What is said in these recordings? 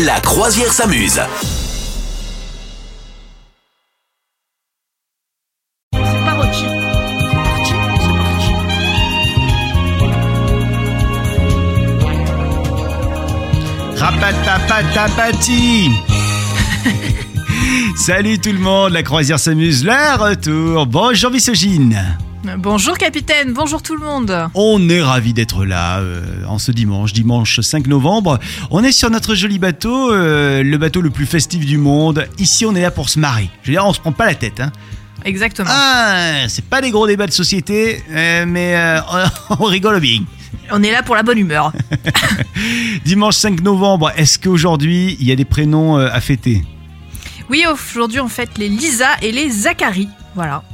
La croisière s'amuse. C'est Parocchi. C'est parti, c'est parti. Rapatapatapati Salut tout le monde, la croisière s'amuse, le retour. Bonjour Misogyne. Bonjour capitaine, bonjour tout le monde. On est ravis d'être là euh, en ce dimanche, dimanche 5 novembre. On est sur notre joli bateau, euh, le bateau le plus festif du monde. Ici, on est là pour se marrer. Je veux dire, on se prend pas la tête. Hein. Exactement. Ah, c'est pas des gros débats de société, euh, mais on rigole bien. On est là pour la bonne humeur. Dimanche 5 novembre, est-ce qu'aujourd'hui, il y a des prénoms à fêter? Oui, aujourd'hui on fête les Lisa et les Zachary. Voilà.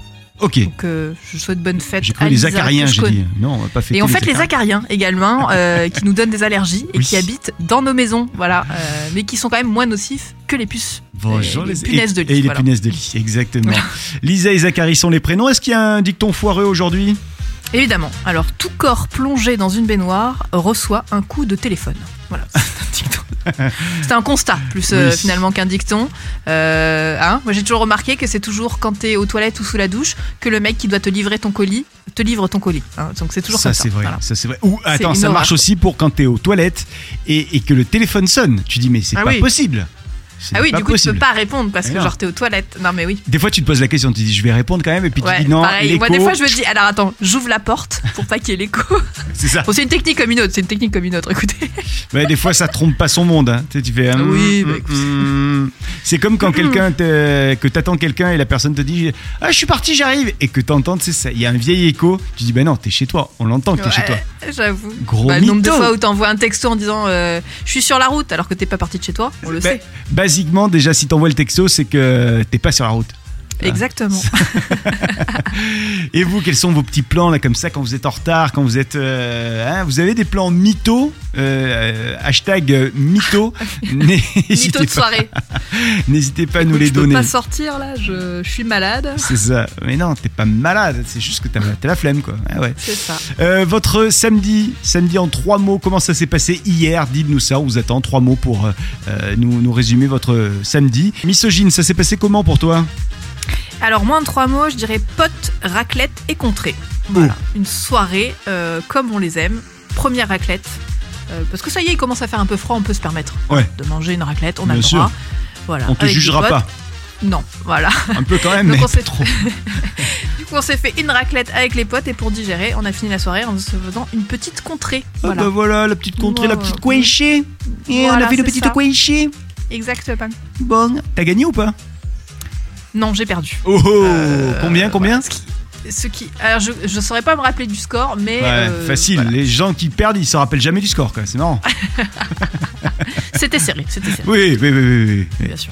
Ok. Donc euh, je souhaite bonne fête J'ai à les Lisa, acariens, j'ai dit. Non, on va pas fêter Et on fête les acariens. acariens également, euh, qui nous donnent des allergies et Oui. qui habitent dans nos maisons, voilà, euh, mais qui sont quand même moins nocifs que les puces. Bonjour les les punaises de lit, Et les voilà. punaises de lit, exactement. Lisa et Zachary sont les prénoms. Est-ce qu'il y a un dicton foireux aujourd'hui? Évidemment. Alors, tout corps plongé dans une baignoire reçoit un coup de téléphone. Voilà, c'est un constat, plus euh, Oui. finalement qu'un dicton. Euh, hein Moi, j'ai toujours remarqué que c'est toujours quand t'es aux toilettes ou sous la douche que le mec qui doit te livrer ton colis te livre ton colis. hein. Donc, c'est toujours Ça comme ça. c'est vrai, Voilà. ça c'est vrai. Ou attends, ça marche aussi pour quand t'es aux toilettes et, et que le téléphone sonne. Tu dis mais c'est Ah pas oui. possible. Ah oui, du coup, possible. tu peux pas répondre parce Mais que genre t'es aux toilettes. Non, mais oui. Des fois tu te poses la question, tu dis je vais répondre quand même et puis Ouais, tu dis non. pareil. Moi, des fois, je me dis, alors attends, j'ouvre la porte pour pas qu'il y ait l'écho. c'est ça. Bon, c'est une technique comme une autre. C'est une technique comme une autre. Écoutez. Ouais, des fois ça trompe pas son monde. Hein. Tu sais, tu fais. hum, Oui, hum, bah, écoute. hum. C'est comme quand quelqu'un que t'attends quelqu'un et la personne te dit ah je suis parti j'arrive et que t'entends tu sais ça il y a un vieil écho. Tu dis ben non t'es chez toi. On l'entend que t'es chez toi. J'avoue. Gros Bah, le nombre de fois où t'envoies un texto en disant euh, je suis sur la route alors que t'es pas parti de chez toi, on le Bah, sait. Basiquement, déjà, si t'envoies le texto, c'est que t'es pas sur la route. Exactement. Et vous, quels sont vos petits plans là comme ça quand vous êtes en retard, quand vous êtes, euh, hein, vous avez des plans mytho, euh, hashtag euh, mytho. Mytho de soirée. n'hésitez pas à nous Écoute, les je peux donner. pas sortir là, je, je suis malade. C'est ça. Mais non, t'es pas malade. C'est juste que t'as la flemme, quoi. Ah ouais. C'est ça. Euh, votre samedi, samedi en trois mots. Comment ça s'est passé hier? Dites-nous ça. On vous attend trois mots pour nous, nous résumer votre samedi. Misogyne, ça s'est passé comment pour toi? Alors, moins de trois mots, je dirais pote, raclette et contrée. Voilà. Une soirée euh, comme on les aime. Première raclette. Euh, parce que ça y est, il commence à faire un peu froid, on peut se permettre Ouais. de manger une raclette, on a Bien le sûr. droit. Voilà. On te Avec jugera potes. pas. Non, voilà. Un peu quand même, Donc mais on trop. Du coup, on s'est fait une raclette avec les potes et pour digérer, on a fini la soirée en se faisant une petite contrée. Ah Voilà. bah voilà, la petite contrée, la petite quenchée. Et on a fait le c'est petit ça. quenchée. Exactement. Bon, t'as gagné ou pas? Non, j'ai perdu. Oh, oh, Euh, combien, combien voilà, ce qui- alors je, je saurais pas me rappeler du score, mais Ouais, euh, facile. voilà. Les gens qui perdent, ils se rappellent jamais du score, quoi. C'est marrant. C'était serré, c'était serré, Oui, oui, oui, oui, bien sûr.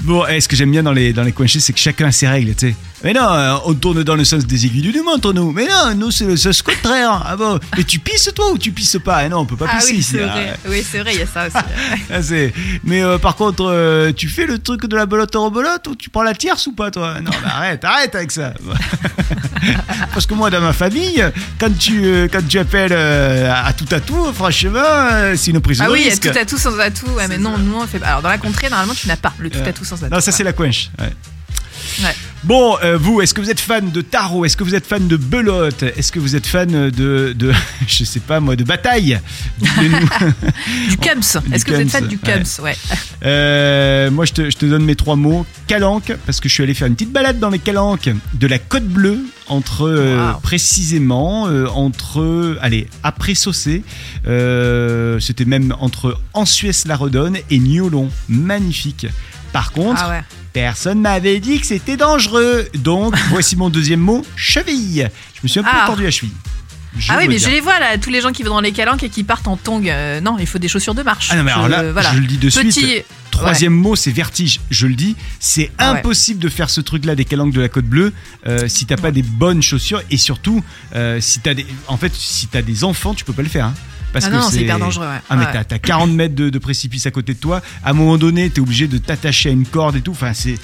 Bon, eh, ce que j'aime bien dans les, dans les c'est que chacun a ses règles, tu sais. Mais non, euh, on tourne dans le sens des aiguilles du montre, nous. Mais non, nous, c'est le sens contraire. Ah bon? Mais tu pisses, toi, ou tu pisses pas? Eh non, on peut pas Ah pisser oui, ici. c'est vrai. Oui, c'est vrai, il y a ça aussi. ah, Mais euh, par contre, euh, tu fais le truc de la belote en belote ou tu prends la tierce ou pas, toi? Non, mais arrête, arrête avec ça. Parce que moi, dans ma famille, quand tu, euh, quand tu appelles euh, à tout à tout, franchement, euh, c'est une prise ah de oui, il y a risque. tout à tout sans atout. Ouais, mais non, nous on fait. Alors dans la contrée, normalement, tu n'as pas le tout à tout sans atout. Non, ça c'est la quench. ouais. Ouais. Bon, euh, vous, est-ce que vous êtes fan de tarot? Est-ce que vous êtes fan de belote? Est-ce que vous êtes fan de, de, je sais pas moi, de bataille? Du Cums. Est-ce que vous êtes fan du ouais. Cums Ouais. Euh, moi, je te, je te donne mes trois mots. Calanque, parce que je suis allé faire une petite balade dans les calanques de la Côte Bleue, entre euh, précisément, euh, entre, allez, après Saucé, c'était même entre Ansuès-la-Redonne et Niolon. Magnifique. Par contre, Ah ouais. Personne m'avait dit que c'était dangereux. Donc, voici mon deuxième mot, cheville. Je me suis un peu Ah. entendu la cheville. Je Ah oui, mais dire. je les vois là, tous les gens qui vont dans les calanques et qui partent en tongs. Euh, non, il faut des chaussures de marche. Ah non, mais alors Je- là, voilà. je le dis de Petit. suite. Troisième mot, c'est vertige. Je le dis, c'est Ah ouais. impossible de faire ce truc-là des calanques de la Côte Bleue euh, si t'as pas des bonnes chaussures et surtout euh, si t'as des, en fait, si t'as des enfants, tu peux pas le faire. hein. Parce Ah que non, c'est hyper dangereux. Ouais. Ah mais Ouais. t'as, t'as 40 mètres de, de précipice à côté de toi. À un moment donné, t'es obligé de t'attacher à une corde et tout. Enfin, c'est,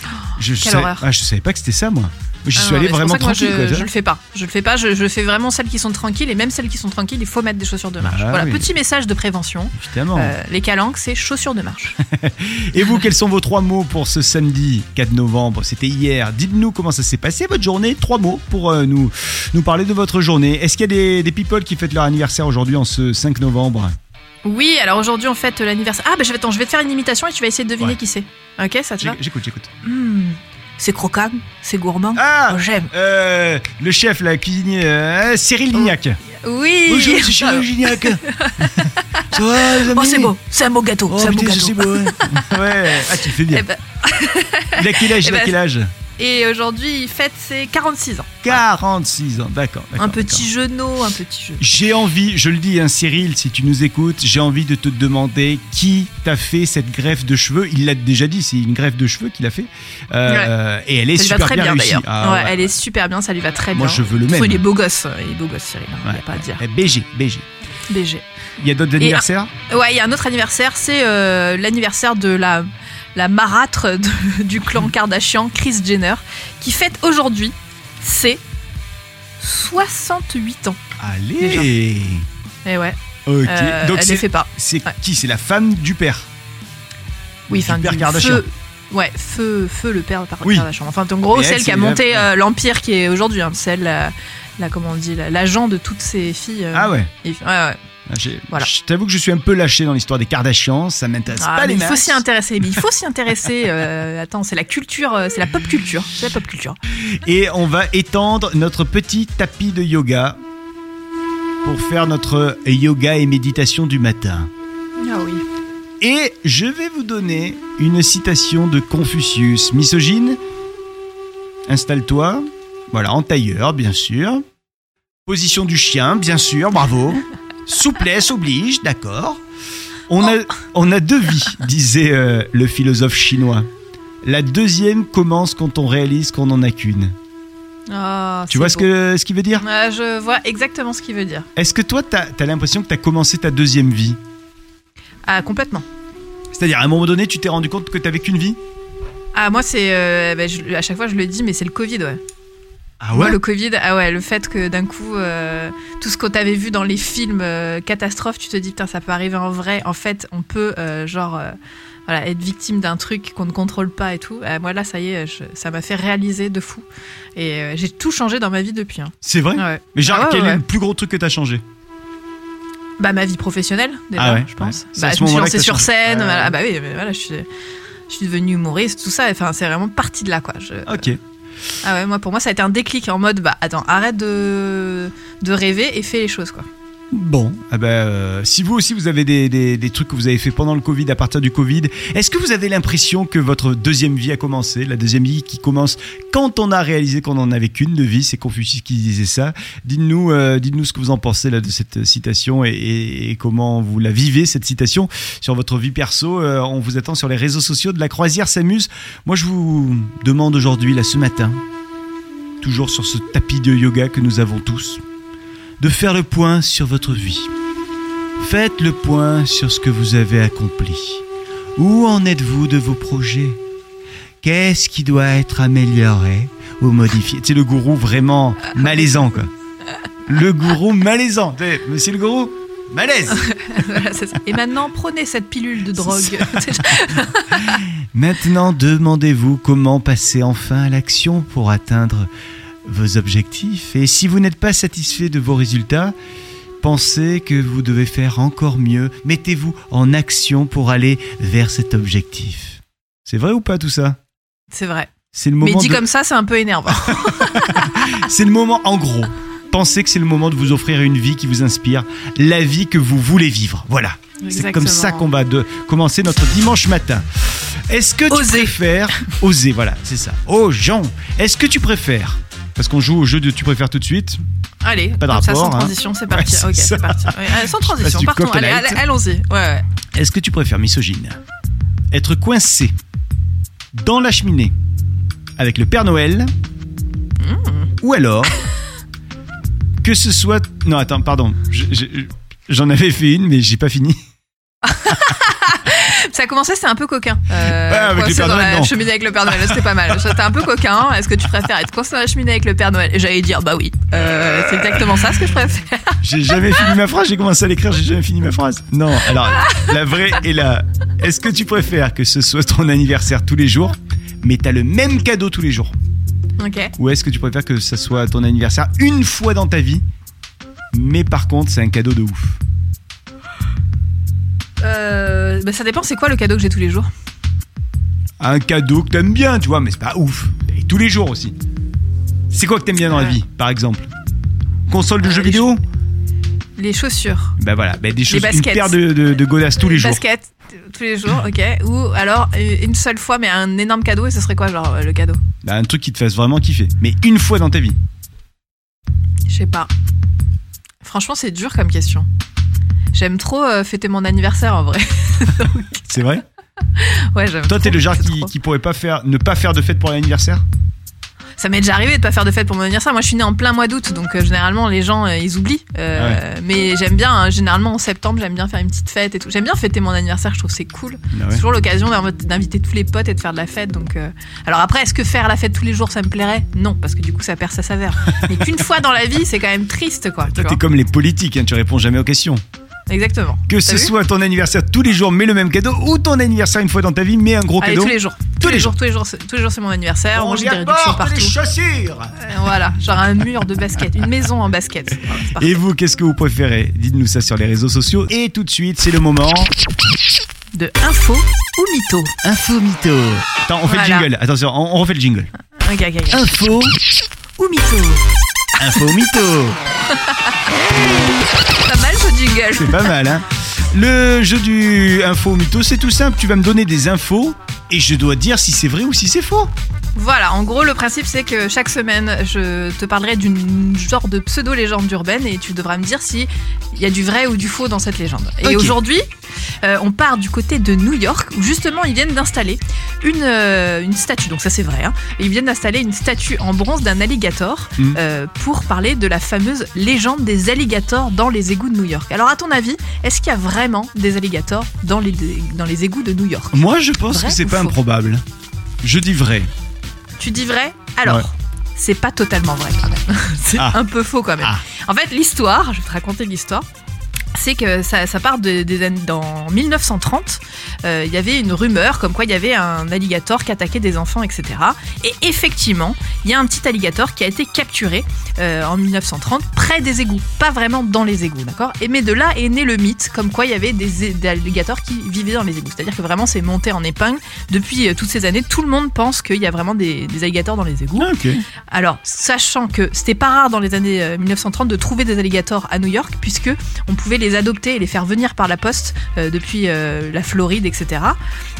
je, quelle savais, horreur. ah, je savais pas que c'était ça, moi. J'y Ah suis non, allé vraiment moi, tranquille. je, quoi, je le fais pas. Je le fais pas. Je, je fais vraiment celles qui sont tranquilles et même celles qui sont tranquilles, il faut mettre des chaussures de marche. Ah voilà, oui. petit message de prévention. Évidemment. Euh, les calanques, c'est chaussures de marche. Et vous, quels sont vos trois mots pour ce samedi 4 novembre? C'était hier. Dites-nous comment ça s'est passé votre journée. Trois mots pour euh, nous, nous parler de votre journée. Est-ce qu'il y a des, des people qui fêtent leur anniversaire aujourd'hui en ce 5 novembre? Oui, alors aujourd'hui on fête l'anniversaire. Ah, bah je vais, attends, je vais te faire une imitation et tu vas essayer de deviner Ouais. qui c'est. Ok, ça te va? J'écoute, j'écoute. Hmm, C'est croquant, c'est gourmand. Ah Oh, J'aime. euh, Le chef, la cuisinier, euh, Cyril Lignac. Oui. Bonjour, c'est Cyril Lignac. ça va, les amis Oh, c'est beau, c'est un beau gâteau. Oh, c'est un beau gâteau. c'est beau, ouais. ouais. Ah, tu le fais bien. Eh ben, Il a quel âge, eh il a ben, quel âge? Et aujourd'hui il fête ses 46 ans. 46 ans, d'accord. Un petit genou, un petit genou. J'ai envie, je le dis, hein, Cyril, si tu nous écoutes, j'ai envie de te demander qui t'a fait cette greffe de cheveux. Il l'a déjà dit, c'est une greffe de cheveux qu'il a fait. Euh, Et elle est Ça lui va super très bien, bien. Ah, ouais, ouais. Elle est super bien, ça lui va très Moi, bien. je veux le même. Il est beau gosse, il est beau gosse Cyril, hein, il n'y Ouais. a pas à dire. BG, BG. BG. Il y a d'autres anniversaires? Ouais, il y a un autre anniversaire, c'est euh, l'anniversaire de la, la marâtre de- du clan Kardashian, Kris Jenner, qui fête aujourd'hui ses 68 ans. Allez Et ouais, Ok. euh, Donc elle les c'est fait pas. c'est Ouais. qui? C'est la femme du père. Oui, Du père du Kardashian. Feu, ouais, feu, feu le père Oui. Kardashian. Enfin, en gros, Et elle, celle qui a monté euh, l'empire qui est aujourd'hui. Hein, celle, la, la- comment on dit, la- l'agent de toutes ces filles. euh, Ah ouais. et- ouais, ouais. Ah, Voilà. Je t'avoue que je suis un peu lâché dans l'histoire des Kardashians, ça m'intéresse Ah, pas les il faut s'y intéresser. Mais il faut s'y intéresser. euh, attends, c'est la culture, euh, c'est la pop culture. C'est la pop culture. Et on va étendre notre petit tapis de yoga pour faire notre yoga et méditation du matin. Ah oui. Et je vais vous donner une citation de Confucius. Misogyne, installe-toi. Voilà, en tailleur, bien sûr. Position du chien, bien sûr, bravo. Souplesse oblige, d'accord. On a, on a deux vies, disait euh, le philosophe chinois. La deuxième commence quand on réalise qu'on n'en a qu'une. Ah, Tu vois ce que ce qu'il veut dire? Ouais, Je vois exactement ce qu'il veut dire. Est-ce que toi, t'as as, l'impression que t'as commencé ta deuxième vie? Ah, complètement. C'est-à-dire, à un moment donné, tu t'es rendu compte que t'avais qu'une vie? Ah, moi, c'est. euh, bah, à chaque fois, je le dis, mais c'est le Covid, ouais. Ah Moi, le Covid, ah ouais, le fait que d'un coup, euh, tout ce que t'avais vu dans les films euh, catastrophes, tu te dis, putain, ça peut arriver en vrai. En fait, on peut, euh, genre, euh, voilà, être victime d'un truc qu'on ne contrôle pas et tout. Moi, là, ça y est, je- ça m'a fait réaliser de fou. Et j'ai tout changé dans ma vie depuis. hein. C'est vrai Ouais. Mais genre, Ah ouais, quel est ouais. le plus gros truc que t'as changé? Bah, ma vie professionnelle, déjà, Ah ouais, je pense. ouais. Bah, je me suis lancée sur scène. Ouais, voilà. ouais. Ah bah oui, mais voilà, je suis, je suis devenue humoriste, tout ça. Enfin, c'est vraiment parti de là, quoi. Je- Ok. Ah ouais, moi, pour moi, ça a été un déclic en mode, bah, attends, arrête de, rêver et fais les choses, quoi. Bon, ah ben, euh, si vous aussi vous avez des, trucs que vous avez fait pendant le Covid, à partir du Covid, est-ce que vous avez l'impression que votre deuxième vie a commencé La deuxième vie qui commence quand on a réalisé qu'on en avait qu'une de vie, c'est Confucius qui disait ça. Dites-nous euh, ce que vous en pensez là, de cette citation et comment vous la vivez, cette citation, sur votre vie perso. Euh, on vous attend sur les réseaux sociaux de la croisière s'amuse. Moi, je vous demande aujourd'hui, là, ce matin, toujours sur ce tapis de yoga que nous avons tous, de faire le point sur votre vie. Faites le point sur ce que vous avez accompli. Où en êtes-vous de vos projets? Qu'est-ce qui doit être amélioré ou modifié? C'est le gourou vraiment malaisant, quoi. Le gourou malaisant. Sais, Monsieur le gourou, malaise. Voilà, c'est ça. Et maintenant, prenez cette pilule de drogue. Maintenant, demandez-vous comment passer enfin à l'action pour atteindre vos objectifs. Et si vous n'êtes pas satisfait de vos résultats, pensez que vous devez faire encore mieux. Mettez-vous en action pour aller vers cet objectif. C'est vrai ou pas tout ça? C'est vrai. C'est le Mais moment. dit de- comme ça, c'est un peu énervant. C'est le moment, en gros. Pensez que c'est le moment de vous offrir une vie qui vous inspire, la vie que vous voulez vivre. Voilà. C'est comme ça qu'on va de commencer notre dimanche matin. Est-ce que tu Oser. préfères oser Voilà, c'est ça. Oh Jean, est-ce que tu préfères Parce qu'on joue au jeu de tu préfères tout de suite. Allez, Pas de ça, rapport, sans hein. transition, c'est parti. Ouais, c'est ok, ça. c'est parti. Ouais, allez, sans transition, partons. Allez, allons-y. Ouais. Est-ce que tu préfères misogyne Être coincé dans la cheminée avec le Père Noël Ou alors que ce soit. Non, attends, pardon. Je- je- J'en avais fait une, mais j'ai pas fini. T'as commencé, c'était un peu coquin. Euh, avec coincé dans Noël, la non. cheminée avec le Père Noël, c'était pas mal. C'était un peu coquin. Est-ce que tu préfères être coincé dans la cheminée avec le Père Noël? Et j'allais dire, bah oui. Euh, c'est exactement ça ce que je préfère. J'ai jamais fini ma phrase, j'ai commencé à l'écrire, j'ai jamais fini ma phrase. Non, alors, la vraie est là. Est-ce que tu préfères que ce soit ton anniversaire tous les jours, mais t'as le même cadeau tous les jours? Ok. Ou est-ce que tu préfères que ça soit ton anniversaire une fois dans ta vie, mais par contre, c'est un cadeau de ouf? Euh, bah, ça dépend, c'est quoi le cadeau que j'ai tous les jours? Un cadeau que t'aimes bien, tu vois, mais c'est pas ouf. Et tous les jours aussi. C'est quoi que t'aimes bien dans la Ouais. vie, par exemple? Console de Euh, jeux les vidéo? Les chaussures. Bah voilà, bah des choses, une baskets. paire de, de, de godasses tous les jours. Basket, t- tous les jours, ok. Ou alors euh, une seule fois, mais un énorme cadeau, et ce serait quoi, genre, euh, le cadeau? Bah, un truc qui te fasse vraiment kiffer. Mais une fois dans ta vie. Je sais pas. Franchement, c'est dur comme question. J'aime trop euh, fêter mon anniversaire en vrai. C'est vrai ouais, j'aime. Toi, t'es le genre qui, pourrait pas faire, ne pas faire de fête pour l'anniversaire Ça m'est déjà arrivé de pas faire de fête pour mon anniversaire. Moi, je suis née en plein mois d'août, donc euh, généralement les gens euh, ils oublient. Euh, Mais j'aime bien. hein, généralement en septembre, j'aime bien faire une petite fête et tout. J'aime bien fêter mon anniversaire. Je trouve que c'est cool. Ah C'est toujours l'occasion d'inv- d'inviter tous les potes et de faire de la fête. Donc, alors après, est-ce que faire la fête tous les jours, ça me plairait? Non, parce que du coup, ça perd sa saveur. Mais qu'une fois dans la vie, c'est quand même triste, quoi. Toi, t'es comme les politiques, hein, tu réponds jamais aux questions. Exactement. Que ce soit ton anniversaire tous les jours, mais le même cadeau, ou ton anniversaire une fois dans ta vie, mais un gros Allez, cadeau. tous les jours. Tous, les jours, tous les jours, tous les jours, c'est mon anniversaire. On y des réductions apporte les partout. chaussures Euh, voilà, genre un mur de basket, une maison en basket. Voilà. Et vous, qu'est-ce que vous préférez? Dites-nous ça sur les réseaux sociaux. Et tout de suite, c'est le moment. De info ou mytho? Info mytho. Attends, on fait Voilà. le jingle. Attention, on, on refait le jingle. Ok, ok, ok. Info. Ou mytho? Info mytho. C'est pas mal, hein Le jeu du info mytho, c'est tout simple. Tu vas me donner des infos et je dois dire si c'est vrai ou si c'est faux. Voilà, en gros, le principe, c'est que chaque semaine, je te parlerai d'une genre de pseudo-légende urbaine et tu devras me dire si il y a du vrai ou du faux dans cette légende. Et aujourd'hui, euh, on part du côté de New York où justement ils viennent d'installer une, euh, une statue. Donc ça, c'est vrai. Hein, ils viennent d'installer une statue en bronze d'un alligator Mhm. euh, pour parler de la fameuse légende des alligators dans les égouts de New York. Alors, à ton avis, est-ce qu'il y a vraiment des alligators dans les, dans les égouts de New York? Moi, je pense Vrai que c'est pas faux? improbable. Je dis vrai. Tu dis vrai Alors, Ouais. c'est pas totalement vrai quand même. c'est Ah. un peu faux quand même. Ah. En fait, l'histoire, je vais te raconter l'histoire. C'est que ça, ça part de- des années dans 1930. euh, Il y avait une rumeur comme quoi il y avait un alligator qui attaquait des enfants, etc. Et effectivement, il y a un petit alligator qui a été capturé euh, en 1930 près des égouts, pas vraiment dans les égouts, d'accord? Et mais de là est né le mythe comme quoi il y avait des, des alligators qui vivaient dans les égouts. C'est-à-dire que vraiment c'est monté en épingle depuis euh, toutes ces années. Tout le monde pense qu'il y a vraiment des, des alligators dans les égouts. Ah. Alors, sachant que c'était pas rare dans les années euh, 1930 de trouver des alligators à New York, puisque on pouvait les adopter et les faire venir par la poste euh, depuis euh, la Floride, etc.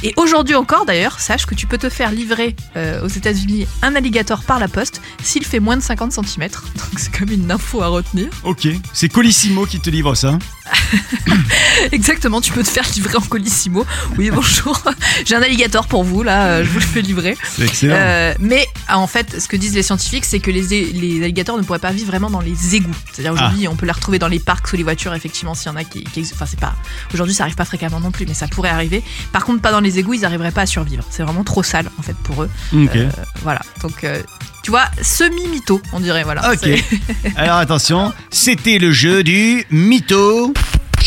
Et aujourd'hui encore, d'ailleurs, sache que tu peux te faire livrer euh, aux États-Unis un alligator par la poste s'il fait moins de 50 cm. Donc c'est comme une info à retenir. Ok. C'est Colissimo qui te livre ça. Exactement, tu peux te faire livrer en colissimo. Oui, bonjour, j'ai un alligator pour vous, là, je vous le fais livrer. C'est excellent. Euh, mais en fait, ce que disent les scientifiques, c'est que les, les alligators ne pourraient pas vivre vraiment dans les égouts. C'est-à-dire Ah. aujourd'hui, on peut les retrouver dans les parcs sous les voitures, effectivement, s'il y en a qui, qui enfin c'est pas. Aujourd'hui, ça arrive pas fréquemment non plus, mais ça pourrait arriver. Par contre, pas dans les égouts, ils n'arriveraient pas à survivre. C'est vraiment trop sale en fait pour eux. Euh, voilà. Donc, euh, tu vois, semi mytho, on dirait. Voilà. Ok. Alors attention, c'était le jeu du mytho.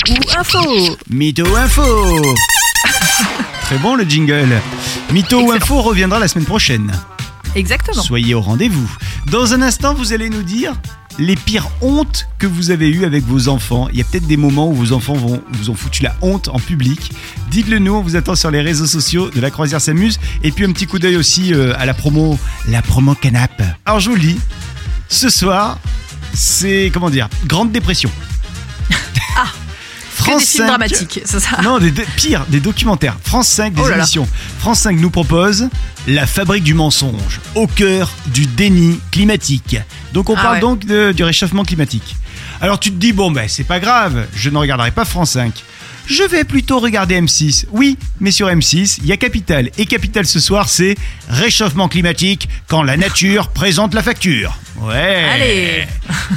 Ou info. Mytho Info. Très bon le jingle. Mytho ou. Info reviendra la semaine prochaine. Exactement. Soyez au rendez-vous. Dans un instant, vous allez nous dire les pires hontes que vous avez eues avec vos enfants. Il y a peut-être des moments où vos enfants vont, vous ont foutu la honte en public. Dites-le nous, on vous attend sur les réseaux sociaux de la Croisière s'amuse. Et puis un petit coup d'œil aussi euh, à la promo, la promo canap. Alors je vous le dis, ce soir, c'est comment dire, grande dépression. Ah. France des films 5 dramatiques, c'est ça. non, des, pire, des documentaires. France 5, des Oh là là. émissions. France 5 nous propose La fabrique du mensonge, au cœur du déni climatique. Donc on Ah parle ouais. donc de- du réchauffement climatique. Alors tu te dis, bon ben c'est pas grave, je ne regarderai pas France 5. Je vais plutôt regarder M6. Oui, mais sur M6, il y a Capital. Et Capital ce soir, c'est réchauffement climatique quand la nature présente la facture. Ouais. Allez.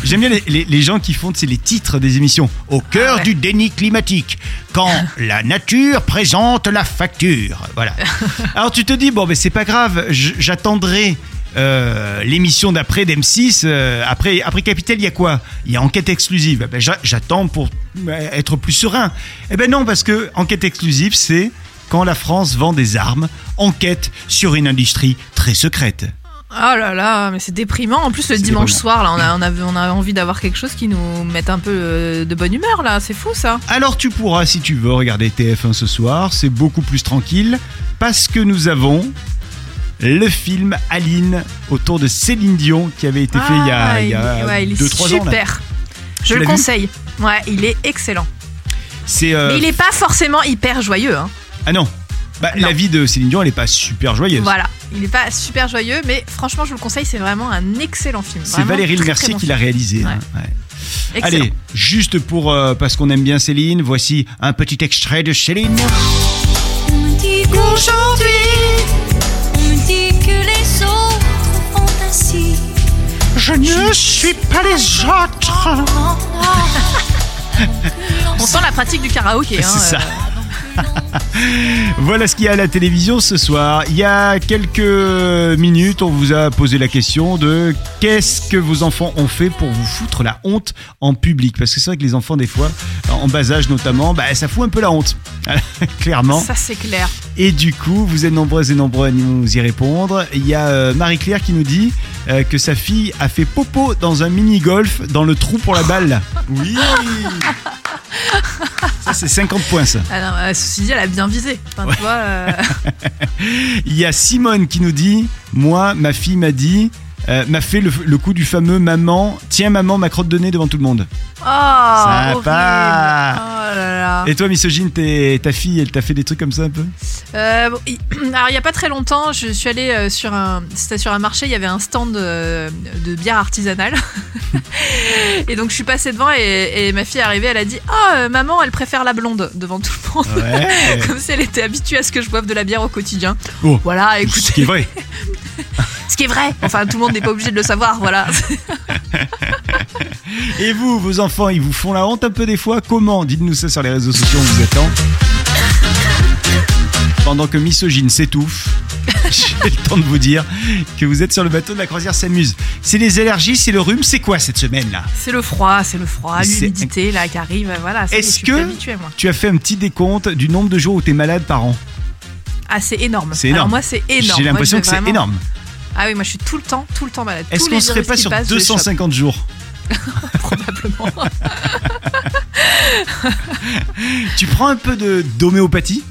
J'aime bien les, les- les gens qui font c'est les titres des émissions. Au cœur Ah ouais. du déni climatique, quand la nature présente la facture. Voilà. Alors tu te dis bon, mais c'est pas grave, j'attendrai. Euh, l'émission d'après d'M6 euh, après après Capital il y a quoi? Il y a enquête exclusive Ben, j'a- j'attends pour euh, être plus serein eh ben non parce que enquête exclusive c'est quand la France vend des armes enquête sur une industrie très secrète Oh là là, mais c'est déprimant. En plus, le dimanche déprimant. soir, là, on a, on, a, on a envie d'avoir quelque chose qui nous mette un peu de bonne humeur, là. C'est fou, ça. Alors tu pourras, si tu veux, regarder TF1 ce soir. C'est beaucoup plus tranquille parce que nous avons le film Aline autour de Céline Dion qui avait été fait il y a, Ah, il y a ouais, il est 2-3 ans. super. Je le conseille. Ouais, il est excellent. C'est euh, Mais il est pas forcément hyper joyeux, hein. ah non. Bah, Non. la vie de Céline Dion, elle est pas super joyeuse. Voilà. Il est pas super joyeux, mais franchement, je vous le conseille. C'est vraiment un excellent film. C'est Valérie Le Mercier bon qui l'a réalisé. Ouais. hein, ouais. film. Excellent. Allez, juste pour euh, parce qu'on aime bien Céline, voici un petit extrait de Céline. On Je ne suis pas les autres. On sent la pratique du karaoké. Hein, C'est ça. euh, Voilà ce qu'il y a à la télévision ce soir. Il y a quelques minutes, on vous a posé la question de qu'est-ce que vos enfants ont fait pour vous foutre la honte en public? Parce que c'est vrai que les enfants, des fois, en bas âge notamment, bah, ça fout un peu la honte, clairement. Ça, c'est clair. Et du coup, vous êtes nombreuses et nombreux à nous y répondre. Il y a euh, Marie-Claire qui nous dit euh, que sa fille a fait popo dans un mini-golf dans le trou pour la balle. Oui Ça, c'est 50 points, ça. Ah non, euh, ceci dit, elle a bien visé. Enfin, euh, Il y a Simone qui nous dit Moi, ma fille m'a dit, euh, m'a fait le, le coup du fameux maman, tiens maman, ma crotte de nez devant tout le monde. Oh. Sympa. Oh là là. Et toi, misogyne, t'es- ta fille, elle t'a fait des trucs comme ça un peu? Euh, bon, alors il y a pas très longtemps, je suis allée euh, sur un, c'était sur un marché, il y avait un stand de bière artisanale. et donc je suis passée devant et, et ma fille est arrivée, elle a dit "Oh maman, elle préfère la blonde" devant tout le monde. Ouais. Comme si elle était habituée à ce que je boive de la bière au quotidien. Oh. Voilà, Ce écoutez, qui est vrai. ce qui est vrai. Enfin, tout le monde n'est pas obligé de le savoir, voilà. Et vous, vos enfants, ils vous font la honte un peu des fois? Comment? Dites-nous ça sur les réseaux sociaux, on vous attend. Pendant que Misogyne s'étouffe, j'ai le temps de vous dire que vous êtes sur le bateau de la croisière s'amuse. C'est les allergies, c'est le rhume, c'est quoi cette semaine-là C'est le froid, c'est le froid, l'humidité là qui arrive, voilà. Est-ce que- plus habituée, moi Tu as fait un petit décompte du nombre de jours où tu es malade par an? Ah, c'est énorme. C'est Alors énorme. moi, c'est énorme. J'ai l'impression que c'est énorme. Ah oui, moi je suis tout le temps, tout le temps malade. Est-ce qu'on serait pas sur passent, je les chope, 250 jours? Probablement. Tu prends un peu de d'homéopathie?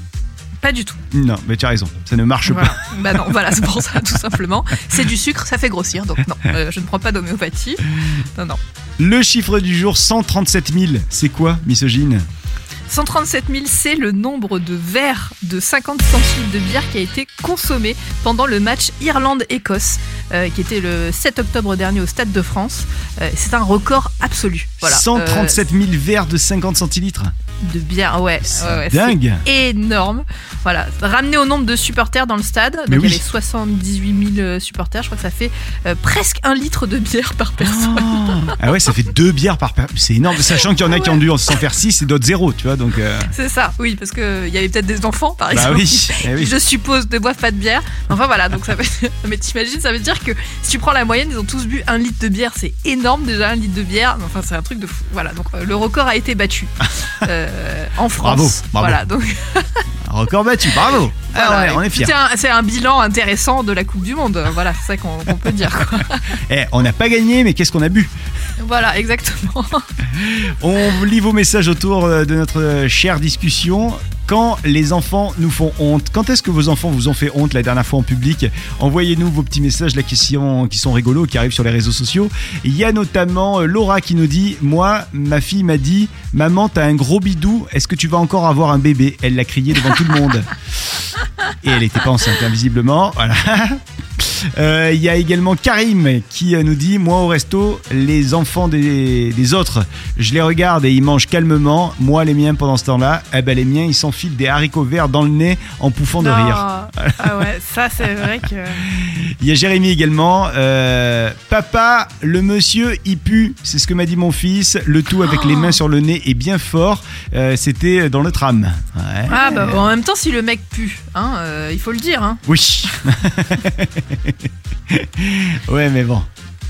Pas du tout. Non, mais tu as raison, ça ne marche Voilà. pas. bah non, voilà, c'est pour ça tout simplement. C'est du sucre, ça fait grossir, donc non, euh, je ne prends pas d'homéopathie. Non, non. Le chiffre du jour, 137 000. C'est quoi, misogyne? 137 000, c'est le nombre de verres de 50 centilitres de bière qui a été consommé pendant le match Irlande-Écosse, euh, qui était le 7 octobre dernier au Stade de France. Euh, c'est un record absolu. Voilà. 137 000 verres de 50 centilitres? De bière, ouais. C'est ouais, ouais, dingue. énorme. Voilà, ramené au nombre de supporters dans le stade, donc il y avait 78 000 euh, supporters, je crois que ça fait euh, presque un litre de bière par personne. Ah ouais, ça fait deux bières par personne. C'est énorme, sachant qu'il y en a qui ont dû s'en faire 6 et d'autres zéro, tu vois. Donc, euh, C'est ça, oui, parce qu'il y avait peut-être des enfants, par bah exemple. oui, qui, eh oui. Je suppose ne boivent pas de bière. Enfin voilà, donc ça veut... Mais t'imagines, ça veut dire que si tu prends la moyenne, ils ont tous bu un litre de bière. C'est énorme déjà, un litre de bière. Enfin, c'est un truc de fou. Voilà, donc euh, le record a été battu en France. Bravo, bravo. Voilà, donc record battu, bravo. Ah ouais, on est fiers. C'est un, bilan intéressant de la Coupe du Monde. Voilà, c'est ça qu'on peut dire. quoi. Eh, on n'a pas gagné, mais qu'est-ce qu'on a bu? Voilà, exactement. On lit vos messages autour euh, de notre euh, chère discussion. Quand les enfants nous font honte, quand est-ce que vos enfants vous ont fait honte la dernière fois en public? Envoyez-nous vos petits messages là qui sont, qui sont rigolos, qui arrivent sur les réseaux sociaux. Il y a notamment euh, Laura qui nous dit Moi, ma fille m'a dit Maman, t'as un gros bidou, est-ce que tu vas encore avoir un bébé? Elle l'a crié devant tout le monde. Et elle était pas enceinte, hein, visiblement. Voilà. Euh, Il y a également Karim qui euh, nous dit Moi au resto, les enfants des, des autres, je les regarde et ils mangent calmement. Moi, les miens, pendant ce temps-là, eh ben, les miens, ils s'enfilent des haricots verts dans le nez en pouffant de rire. Ah ouais, ça c'est vrai que. Il y a Jérémy également. euh, Papa, le monsieur, il pue. C'est ce que m'a dit mon fils. Le tout avec les mains sur le nez et bien fort. Euh, C'était dans le tram. Ouais. Ah bah en même temps, si le mec pue, hein, euh, il faut le dire. Hein. Oui. ouais, mais bon.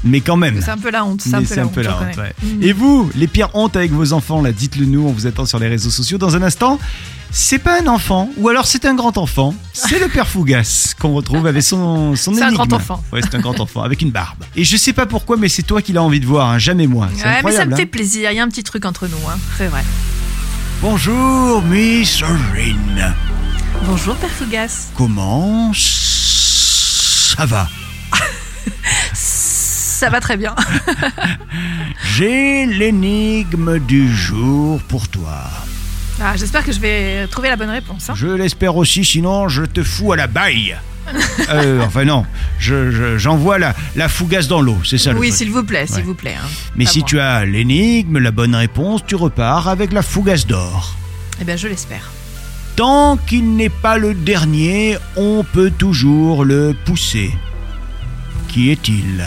Mais quand même. C'est un peu la honte. C'est un peu la honte. honte, reconnais. ouais. Mm. Et vous, les pires hontes avec vos enfants, là, dites-le nous, on vous attend sur les réseaux sociaux. Dans un instant, c'est pas un enfant, ou alors c'est un grand enfant, c'est le père Fougas qu'on retrouve avec son, son C'est un grand enfant. Ouais, c'est un grand enfant, avec une barbe. Et je sais pas pourquoi, mais c'est toi qui l'as envie de voir, hein, jamais moi. Ouais, mais ça me fait hein. plaisir. Il y a un petit truc entre nous, hein. c'est vrai. Bonjour, Miss Aurine. Bonjour, Père Fougas. Comment ça va Ça va très bien. J'ai l'énigme du jour pour toi. Ah, J'espère que je vais trouver la bonne réponse. hein. Je l'espère aussi, sinon je te fous à la baille. Euh, enfin non, je- je- j'envoie la, la fougasse dans l'eau, c'est ça le Oui, truc. s'il vous plaît, Ouais. s'il vous plaît. hein. Mais Pas si moi. tu as l'énigme, la bonne réponse, tu repars avec la fougasse d'or. Eh bien, je l'espère. Tant qu'il n'est pas le dernier, on peut toujours le pousser. Qui est-il?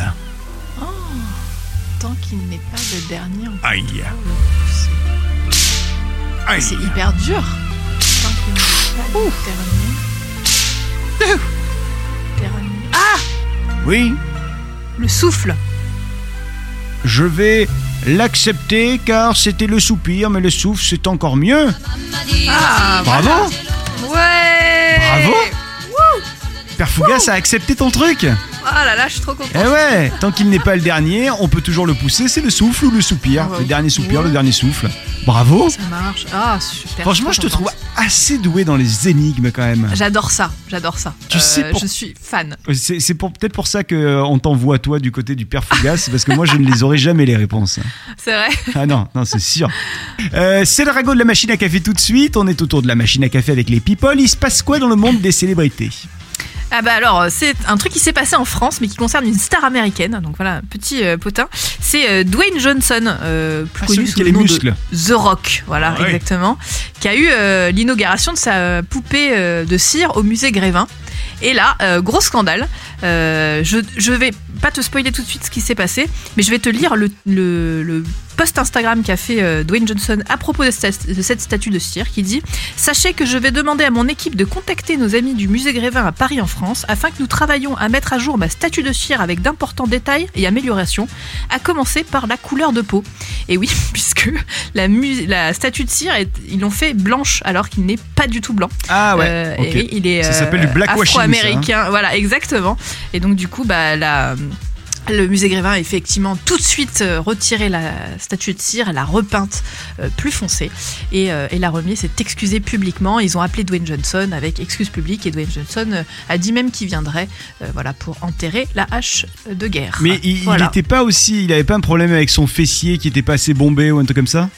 Tant qu'il n'est pas le dernier, on peut Aïe. toujours le pousser. Aïe. C'est hyper dur. Tant qu'il n'est pas le dernier. Dernier. Ah Oui, Le souffle. je vais l'accepter car c'était le soupir, mais le souffle c'est encore mieux. Ah, Bravo Ouais Bravo Père Fougas a accepté ton truc Ah là là, je suis trop contente. Eh ouais, tant qu'il n'est pas le dernier, on peut toujours le pousser, c'est le souffle ou le soupir. Ouais. Le dernier soupir, Ouais. le dernier souffle. Bravo Ça marche. Ah, super. Franchement, je te trouve. Assez doué dans les énigmes quand même. J'adore ça, j'adore ça. Tu sais pour- Je suis fan. C'est c'est peut-être pour ça qu'on t'envoie toi du côté du Père Fougas, parce que moi je ne les aurais jamais les réponses. C'est vrai Ah non, non, c'est sûr. Euh, c'est le ragot de la machine à café tout de suite. On est autour de la machine à café avec les people. Il se passe quoi dans le monde des célébrités? Ah bah alors, euh, c'est un truc qui s'est passé en France, mais qui concerne une star américaine. Donc voilà, petit euh, potin. C'est euh, Dwayne Johnson, euh, plus Ah, connu sous le les nom muscles. de The Rock. Voilà, Ah exactement. Qui a eu l'inauguration de sa poupée de cire au musée Grévin. Et là, euh, gros scandale. Euh, je, je vais pas te spoiler tout de suite ce qui s'est passé, mais je vais te lire le, le- le post Instagram qu'a fait euh, Dwayne Johnson à propos de, sta- de cette statue de cire qui dit Sachez que je vais demander à mon équipe de contacter nos amis du musée Grévin à Paris en France afin que nous travaillions à mettre à jour ma statue de cire avec d'importants détails et améliorations, à commencer par la couleur de peau. Et oui, puisque la, la statue de cire, est- ils l'ont fait blanche alors qu'il n'est pas du tout blanc. Ah ouais, Euh, et il est Ça s'appelle du hein. Afro-américain. Voilà, exactement. Et donc du coup, bah la le musée Grévin a effectivement tout de suite euh, retiré la statue de cire, l'a repeinte euh, plus foncée et, euh, et la remise s'est excusée publiquement. Ils ont appelé Dwayne Johnson avec excuse publique et Dwayne Johnson a dit même qu'il viendrait euh, voilà, pour enterrer la hache de guerre. Mais il, il Voilà. était pas aussi, il avait pas un problème avec son fessier qui était pas assez bombé ou un truc comme ça?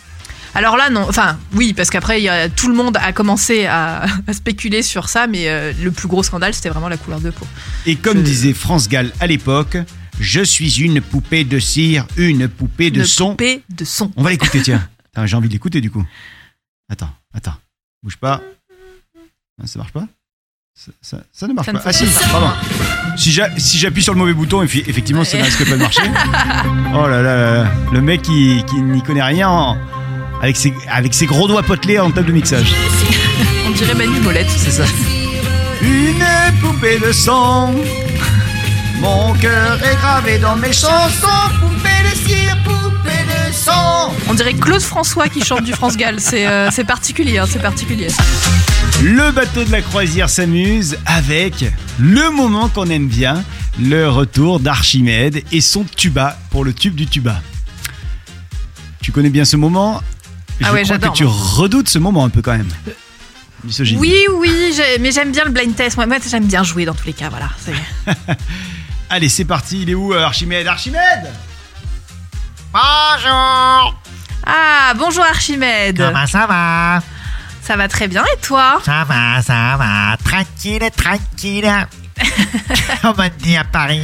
Alors là, non. Enfin, oui, parce qu'après, tout le monde a commencé à, à spéculer sur ça, mais euh, le plus gros scandale, c'était vraiment la couleur de peau. Et comme Je- disait France Gall à l'époque, je suis une poupée de cire, une poupée de Une son. poupée de son. On va l'écouter, tiens. J'ai envie de l'écouter du coup. Attends, attends. Bouge pas. Ah, ça marche pas ça, ça- ça ne marche Ça ne pas. Ah si, pas. pardon. Si j'a- si j'appuie sur le mauvais bouton, effectivement, ça ne risque pas de marcher. Oh là là là là. Le mec qui, qui n'y connaît rien en- avec, ses, avec ses gros doigts potelés en table de mixage. On dirait Manu Molette. C'est ça. Une poupée de sang. Mon cœur est gravé dans mes chansons. Poupée de cire, poupée de sang. On dirait Claude François qui chante du France Gall. C'est euh, c'est particulier, hein, c'est particulier. Le bateau de la croisière s'amuse avec le moment qu'on aime bien, le retour d'Archimède et son tuba pour le tube du tuba. Tu connais bien ce moment? Je Ah ouais, crois que tu redoutes ce moment un peu quand même. Misogyne. Oui, oui, mais j'aime bien le blind test. Moi, moi, j'aime bien jouer dans tous les cas. Voilà. c'est- Allez, c'est parti. Il est où euh, Archimède? Archimède Bonjour Ah, bonjour Archimède. Comment ça va? Ça va très bien et toi? Ça va, ça va. Tranquille, tranquille. Comme on dit à Paris.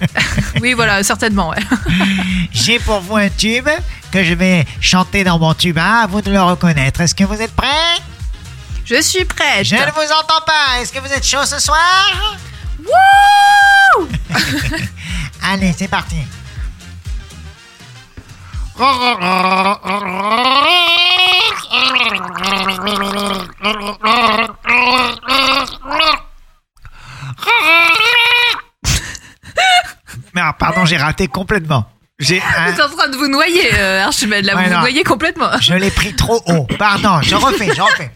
Oui, voilà, certainement, ouais. J'ai pour vous un tube que je vais chanter dans mon tuba. À vous de le reconnaître. Est-ce que vous êtes prêts? Je suis prête. Je ne vous entends pas. Est-ce que vous êtes chaud ce soir? Wouh Allez, c'est parti. Ah, pardon, j'ai raté complètement. J'ai un- Vous êtes en train de vous noyer, euh, Archimède, là, Ouais, vous non. vous noyez complètement. Je l'ai pris trop haut. Pardon, je refais, je refais.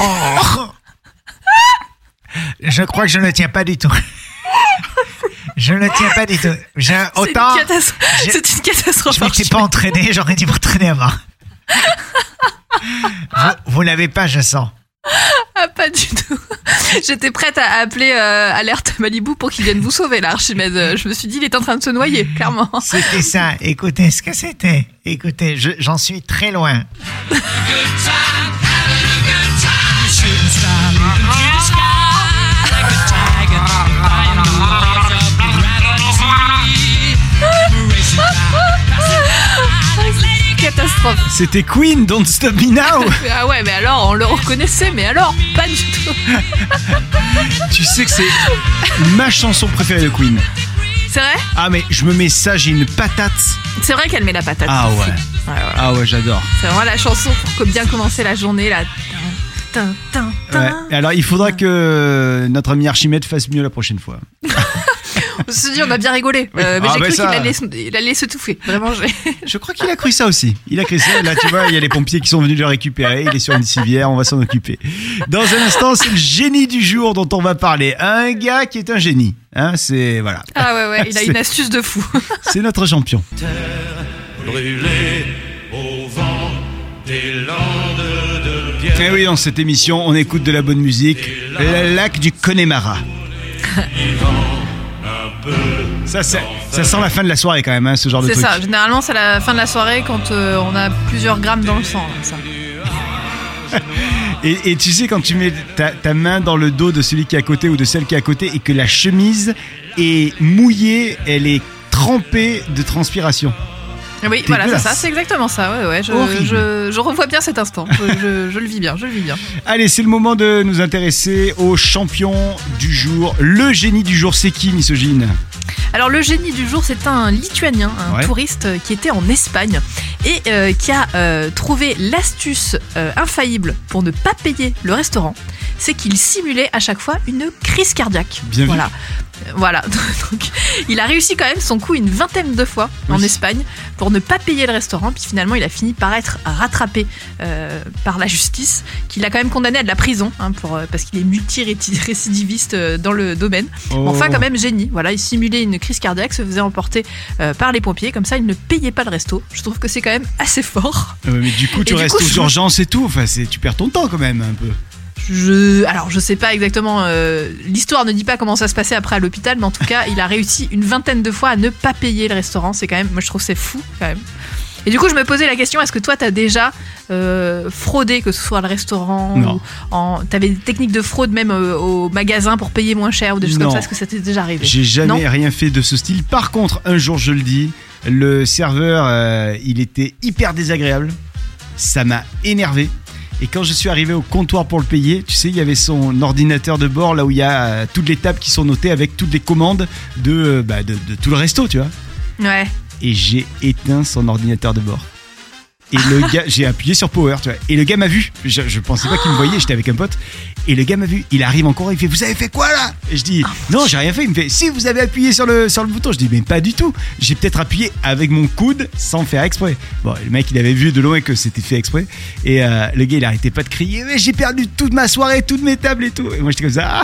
Oh. Je crois que je ne tiens pas du tout. Je ne tiens pas du tout. Je- C'est autant, une, catastrophe. j'ai- C'est une catastrophe. je m'étais Archimède. pas entraîné, j'aurais dû m'entraîner avant. vous vous l'avez pas, je sens. Ah, pas du tout. J'étais prête à appeler euh, Alerte Malibu pour qu'ils viennent vous sauver, là, Archimède. Je me suis dit, il est en train de se noyer, clairement. C'était ça. Écoutez ce que c'était. Écoutez, je- j'en suis très loin. Catastrophe. C'était Queen, Don't Stop Me Now. Ah ouais, mais alors, on le reconnaissait, mais alors, pas du tout. tu sais que c'est ma chanson préférée de Queen. C'est vrai? Ah mais je me mets ça, j'ai une patate. C'est vrai qu'elle met la patate. Ah ouais. Ouais, ouais. Ah ouais, j'adore. C'est vraiment la chanson pour bien commencer la journée, là. Tin, tin, tin, Ouais. tin. Et Alors il faudra que notre ami Archimède fasse mieux la prochaine fois. On se dit, on a bien rigolé. Euh, mais Ah, j'ai bah cru ça- qu'il allait, se- il allait s'étouffer. Vraiment, j'ai. Je crois qu'il a cru ça aussi. Il a cru ça. Là, tu vois, il y a les pompiers qui sont venus le récupérer. Il est sur une civière. On va s'en occuper. Dans un instant, c'est le génie du jour dont on va parler. Un gars qui est un génie. Hein, c'est voilà. Ah ouais, ouais, il a une astuce de fou. C'est notre champion. brûlé au vent des landes. Et oui, dans cette émission, on écoute de la bonne musique. Le lac du Connemara. Ça, ça, ça sent la fin de la soirée quand même, hein, ce genre de C'est truc. ça. Généralement, c'est la fin de la soirée quand euh, on a plusieurs grammes dans le sang. là, ça. Et, et tu sais, quand tu mets ta, ta main dans le dos de celui qui est à côté ou de celle qui est à côté et que la chemise est mouillée, elle est trempée de transpiration. Oui, voilà, c'est ça. C'est exactement ça. Ouais, ouais. Je, Horrible. je, je revois bien cet instant. Je, le vis bien. Je le vis bien. Allez, c'est le moment de nous intéresser au champion du jour. Le génie du jour, c'est qui, misogyne? Alors le génie du jour, c'est un Lituanien, un Ouais. touriste qui était en Espagne et euh, qui a euh, trouvé l'astuce euh, infaillible pour ne pas payer le restaurant. C'est qu'il simulait à chaque fois une crise cardiaque. Bien vu. voilà. Voilà, donc il a réussi quand même son coup une vingtaine de fois en. Espagne pour ne pas payer le restaurant. Puis finalement, il a fini par être rattrapé euh, par la justice, qu'il a quand même condamné à de la prison hein, pour, euh, parce qu'il est multirécidiviste euh, dans le domaine. Oh. Enfin, quand même génie. Voilà, il simulait une crise cardiaque, se faisait emporter euh, par les pompiers. Comme ça, il ne payait pas le resto. Je trouve que c'est quand même assez fort. Mais du coup, tu Et restes coup, aux je- urgences et tout. Enfin, tu perds ton temps quand même un peu. Je, alors, je sais pas exactement. euh, L'histoire ne dit pas comment ça se passait après à l'hôpital, mais en tout cas, il a réussi une vingtaine de fois à ne pas payer le restaurant. C'est quand même, moi, je trouve c'est fou quand même. Et du coup, je me posais la question est-ce que toi, t'as déjà euh, fraudé, que ce soit le restaurant Non. ou t'avais des techniques de fraude même euh, au magasin pour payer moins cher ou des choses Non. comme ça? Est-ce que ça t'est déjà arrivé? J'ai jamais Non? rien fait de ce style. Par contre, un jour, je le dis, le serveur, euh, il était hyper désagréable. Ça m'a énervé. Et quand je suis arrivé au comptoir pour le payer, tu sais, il y avait son ordinateur de bord là où il y a euh, toutes les tables qui sont notées avec toutes les commandes de, euh, bah, de, de tout le resto, tu vois. Ouais. Et j'ai éteint son ordinateur de bord. Et le gars, j'ai appuyé sur Power, tu vois. Et le gars m'a vu. Je, je pensais pas qu'il me voyait, j'étais avec un pote. Et le gars m'a vu. Il arrive encore, il fait Vous avez fait quoi là? Et je dis Non, j'ai rien fait. Il me fait Si vous avez appuyé sur le, sur le bouton. Je dis Mais pas du tout. J'ai peut-être appuyé avec mon coude sans faire exprès. Bon, le mec, il avait vu de loin que c'était fait exprès. Et euh, le gars, il arrêtait pas de crier Mais j'ai perdu toute ma soirée, toutes mes tables et tout. Et moi, j'étais comme ça.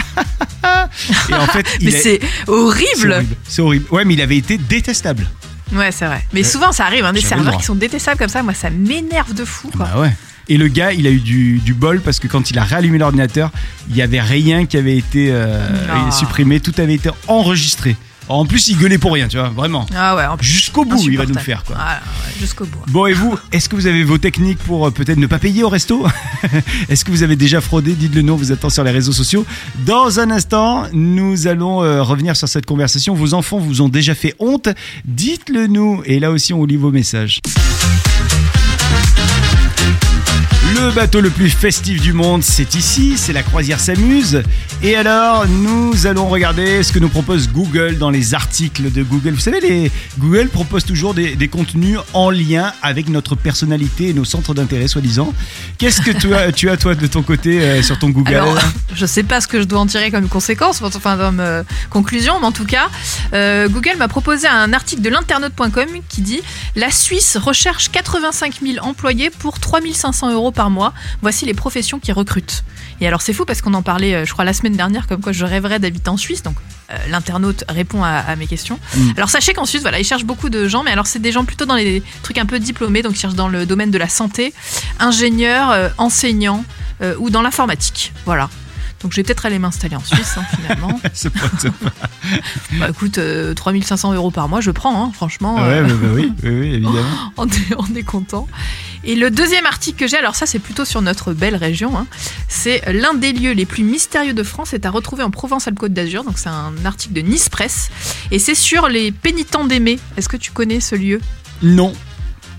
et en fait, il Mais a- c'est c'est horrible. horrible. C'est horrible. Ouais, mais il avait été détestable. Ouais, c'est vrai. Mais souvent, ça arrive, hein, des J'avais le serveurs droit. qui sont détestables comme ça. Moi, ça m'énerve de fou, quoi. Bah ouais. Et le gars, il a eu du, du bol parce que quand il a réallumé l'ordinateur, il y avait rien qui avait été euh, Ah. supprimé, tout avait été enregistré. En plus, il gueulait pour rien, tu vois, vraiment. Ah ouais, Jusqu'au bout, il va nous le faire, quoi. Ouais, jusqu'au bout. Bon, et vous, est-ce que vous avez vos techniques pour euh, peut-être ne pas payer au resto Est-ce que vous avez déjà fraudé Dites-le nous, on vous attend sur les réseaux sociaux. Dans un instant, nous allons euh, revenir sur cette conversation. Vos enfants vous ont déjà fait honte Dites-le nous. Et là aussi, on lit vos messages. Le bateau le plus festif du monde, c'est ici, c'est la croisière s'amuse. Et alors, nous allons regarder ce que nous propose Google dans les articles de Google. Vous savez, les, Google propose toujours des, des contenus en lien avec notre personnalité et nos centres d'intérêt, soi-disant. Qu'est-ce que tu as, tu as, toi, de ton côté, euh, sur ton Google Alors, je sais pas ce que je dois en tirer comme conséquence, enfin comme euh, conclusion, mais en tout cas, euh, Google m'a proposé un article de l'internaute.com qui dit La Suisse recherche 85 000 employés pour 3500 euros par mois. Voici les professions qui recrutent. Et alors c'est fou parce qu'on en parlait, euh, je crois, la semaine dernière, comme quoi je rêverais d'habiter en Suisse. Donc euh, l'internaute répond à, à mes questions. Mm. Alors sachez qu'en Suisse, voilà, ils cherchent beaucoup de gens, mais alors c'est des gens plutôt dans les trucs un peu diplômés, donc ils cherchent dans le domaine de la santé, ingénieurs, euh, enseignants euh, ou dans l'informatique. Voilà. Donc je vais peut-être aller m'installer en Suisse, hein, finalement. C'est pas- Bah écoute, euh, 3500 euros par mois, je prends, hein, franchement. Ouais, euh, bah, bah oui, oui, oui, évidemment. on, est, on est content. Et le deuxième article que j'ai, alors ça c'est plutôt sur notre belle région, hein, c'est l'un des lieux les plus mystérieux de France est à retrouver en Provence-Alpes-Côte d'Azur. Donc c'est un article de Nice Presse et c'est sur les pénitents d'Aimé. Est-ce que tu connais ce lieu? Non.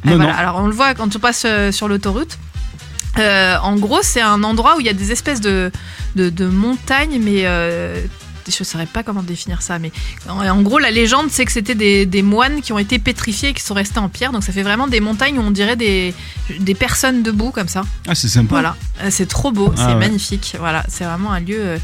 Ah, Non, voilà. non. Alors on le voit quand on passe euh, sur l'autoroute. Euh, en gros, c'est un endroit où il y a des espèces de, de, de montagnes, mais euh, je ne saurais pas comment définir ça. Mais en, en gros, la légende, c'est que c'était des, des moines qui ont été pétrifiés et qui sont restés en pierre. Donc ça fait vraiment des montagnes où on dirait des, des personnes debout comme ça. Ah, c'est sympa. Voilà, Euh, c'est trop beau, Ah c'est ouais. magnifique. Voilà, c'est vraiment un lieu euh,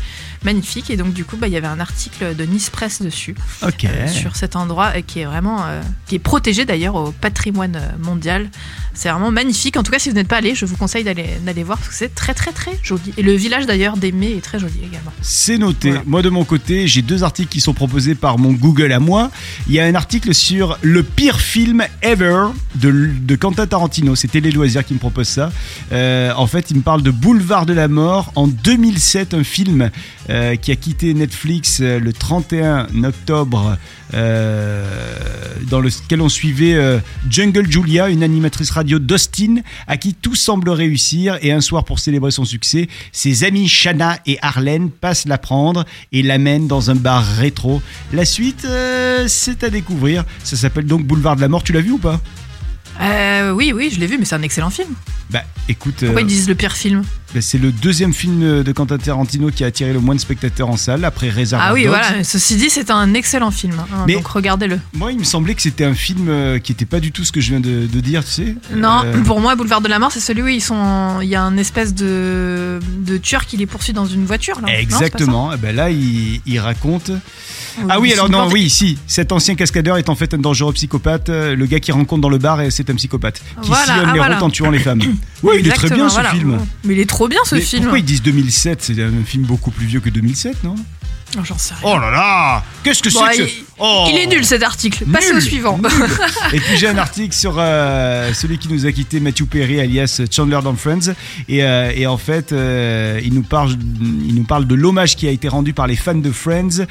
magnifique. Et donc du coup, bah, il y avait un article de Nice Presse dessus euh, sur cet endroit qui est vraiment euh, qui est protégé d'ailleurs au patrimoine mondial. C'est vraiment magnifique. En tout cas, si vous n'êtes pas allé, je vous conseille d'aller d'aller voir parce que c'est très très très joli. Et le village d'ailleurs d'Aimé est très joli également. C'est noté. Voilà. Moi, de mon côté, j'ai deux articles qui sont proposés par mon Google à moi. Il y a un article sur le pire film ever de, de Quentin Tarantino. C'était les loisirs qui me proposent ça. Euh, en fait, il me parle de Boulevard de la Mort. En 2007, un film euh, qui a quitté Netflix euh, le 31 octobre, euh, dans lequel on suivait euh, Jungle Julia, une animatrice radio d'Austin, à qui tout semble réussir. Et un soir, pour célébrer son succès, ses amis Shanna et Arlène passent la prendre et l'amènent dans un bar rétro. La suite, euh, c'est à découvrir. Ça s'appelle donc Boulevard de la Mort. Tu l'as vu ou pas? Euh, oui, oui, je l'ai vu, mais c'est un excellent film. Bah, écoute, Pourquoi euh, ils disent le pire film? bah, c'est le deuxième film de Quentin Tarantino qui a attiré le moins de spectateurs en salle après Reservoir Ah oui, Dogs. voilà. Ceci dit, c'est un excellent film. hein, Mais- Donc regardez-le. Moi, il me semblait que c'était un film euh, qui était pas du tout ce que je viens de, de dire, tu sais. Non, Euh, pour moi, Boulevard de la Mort, c'est celui où ils sont. Il y a un espèce de, de tueur qui les poursuit dans une voiture. Là. Non, Exactement. Eh ben là, il, il raconte. Ah oui, alors non, oui, si. Cet ancien cascadeur est en fait un dangereux psychopathe. Euh, Le gars qui rencontre dans le bar, et c'est un psychopathe qui Voilà, sillonne ah, les voilà. routes en tuant les femmes. Oui, il est très bien ce voilà. film. Mais il est trop bien ce Mais film. Pourquoi ils disent 2007 C'est un film beaucoup plus vieux que 2007, non? Oh, J'en sais rien. Oh là là Qu'est-ce que Bon, c'est que il, ce- Oh il est nul cet article. Passez Nul. au suivant. Et puis j'ai un article sur euh, celui qui nous a quitté, Matthew Perry, alias Chandler dans Friends. Et, euh, et en fait, euh, il, nous parle, il nous parle de l'hommage qui a été rendu par les fans de Friends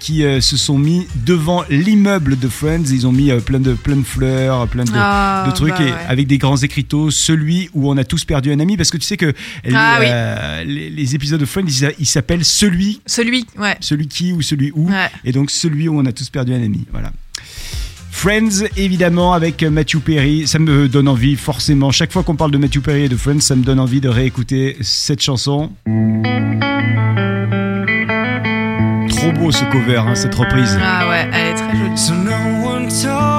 qui se sont mis devant l'immeuble de Friends. Ils ont mis plein, de, plein de fleurs, plein de, Ah, de trucs bah et ouais. avec des grands écriteaux. Celui où on a tous perdu un ami. Parce que tu sais que les, Ah oui. les, les épisodes de Friends, ils, ils s'appellent celui, Celui, ouais. celui qui ou celui où. Ouais. Et donc celui où on a tous perdu un ami. Voilà. Friends, évidemment, avec Matthew Perry. Ça me donne envie, forcément. Chaque fois qu'on parle de Matthew Perry et de Friends, ça me donne envie de réécouter cette chanson. Trop beau ce cover, hein, cette reprise. Ah ouais, elle est très jolie.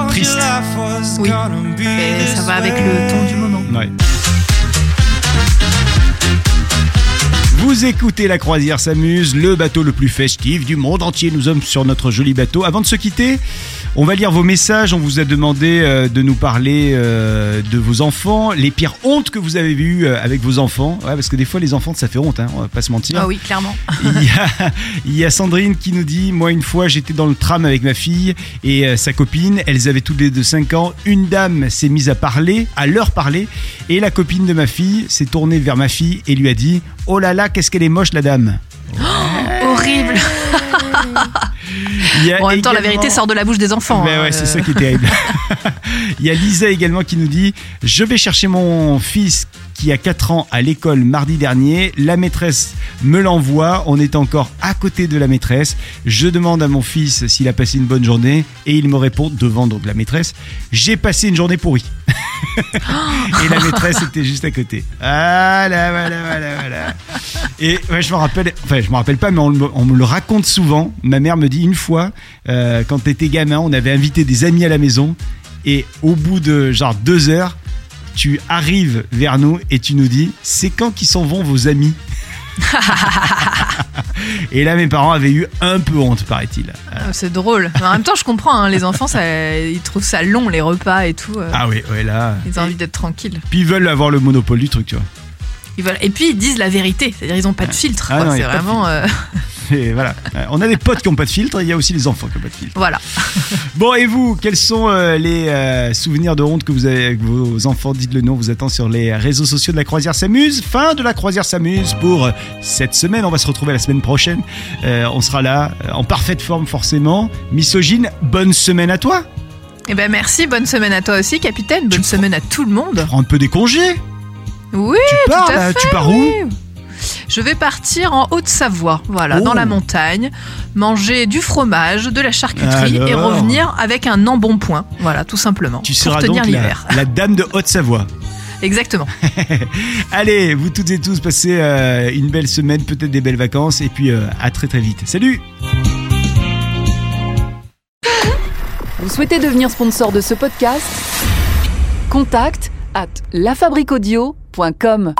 Triste. Oui. Et ça va avec le ton du moment. Ouais. Vous écoutez La Croisière s'amuse, le bateau le plus festif du monde entier. Nous sommes sur notre joli bateau. Avant de se quitter, on va lire vos messages. On vous a demandé euh, de nous parler euh, de vos enfants, les pires hontes que vous avez vues euh, avec vos enfants. Ouais, parce que des fois, les enfants, ça fait honte, hein, on va pas se mentir. Ah oui, clairement. Il y, a, il y a Sandrine qui nous dit Moi, une fois, j'étais dans le tram avec ma fille et sa copine. Elles avaient toutes les deux 5 ans. Une dame s'est mise à parler, à leur parler. Et la copine de ma fille s'est tournée vers ma fille et lui a dit Oh là là, qu'est-ce qu'elle est moche, la dame. Horrible. Il y a Bon, en même temps, la vérité sort de la bouche des enfants. Ben hein, ouais, c'est euh. ça qui est terrible. Il y a Lisa également qui nous dit Je vais chercher mon fils qui a 4 ans à l'école mardi dernier. La maîtresse me l'envoie. On est encore à côté de la maîtresse. Je demande à mon fils s'il a passé une bonne journée et il me répond devant donc la maîtresse J'ai passé une journée pourrie. et la maîtresse était juste à côté. Voilà, voilà, voilà, voilà. Et ouais, je me rappelle, enfin, je me rappelle pas, mais on, me- on me le raconte souvent. Ma mère me dit une fois, euh, quand t'étais gamin, on avait invité des amis à la maison, et au bout de genre deux heures, tu arrives vers nous et tu nous dis, c'est quand qu'ils s'en vont vos amis? Et là, mes parents avaient eu un peu honte, paraît-il. Ah, C'est drôle. Mais en même temps, je comprends. hein, les enfants, ça, ils trouvent ça long, les repas et tout. euh, Ah oui, ouais, là. Ils ont envie d'être tranquilles. Puis ils veulent avoir le monopole du truc, tu vois. Ils veulent... Et puis, ils disent la vérité. C'est-à-dire, ils ont pas de filtre. Ah c'est vraiment. Et voilà. Euh, On a des potes qui ont pas de filtre, il y a aussi les enfants qui ont pas de filtre. Voilà. Bon, et vous, quels sont euh, les euh, souvenirs de honte que vous avez avec vos enfants Dites le nom, vous attend sur les réseaux sociaux de la Croisière s'amuse? Fin de la Croisière s'amuse pour euh, cette semaine. On va se retrouver la semaine prochaine. On sera là en parfaite forme, forcément. Misogyne, bonne semaine à toi. Eh ben, merci. Bonne semaine à toi aussi, capitaine. Bonne Tu- semaine à tout le monde. Prends un peu des congés. Oui. Tu pars tout à là, fait, tu pars où? oui. Je vais partir en Haute-Savoie, voilà, Oh. dans la montagne, manger du fromage, de la charcuterie et revenir avec un embonpoint, voilà, tout simplement, Tu pour seras tenir donc la, l'hiver. la dame de Haute-Savoie. Exactement. Allez, vous toutes et tous, passez euh, une belle semaine, peut-être des belles vacances, et puis euh, à très très vite. Salut Vous souhaitez devenir sponsor de ce podcast? Contact à lafabriquaudio.com.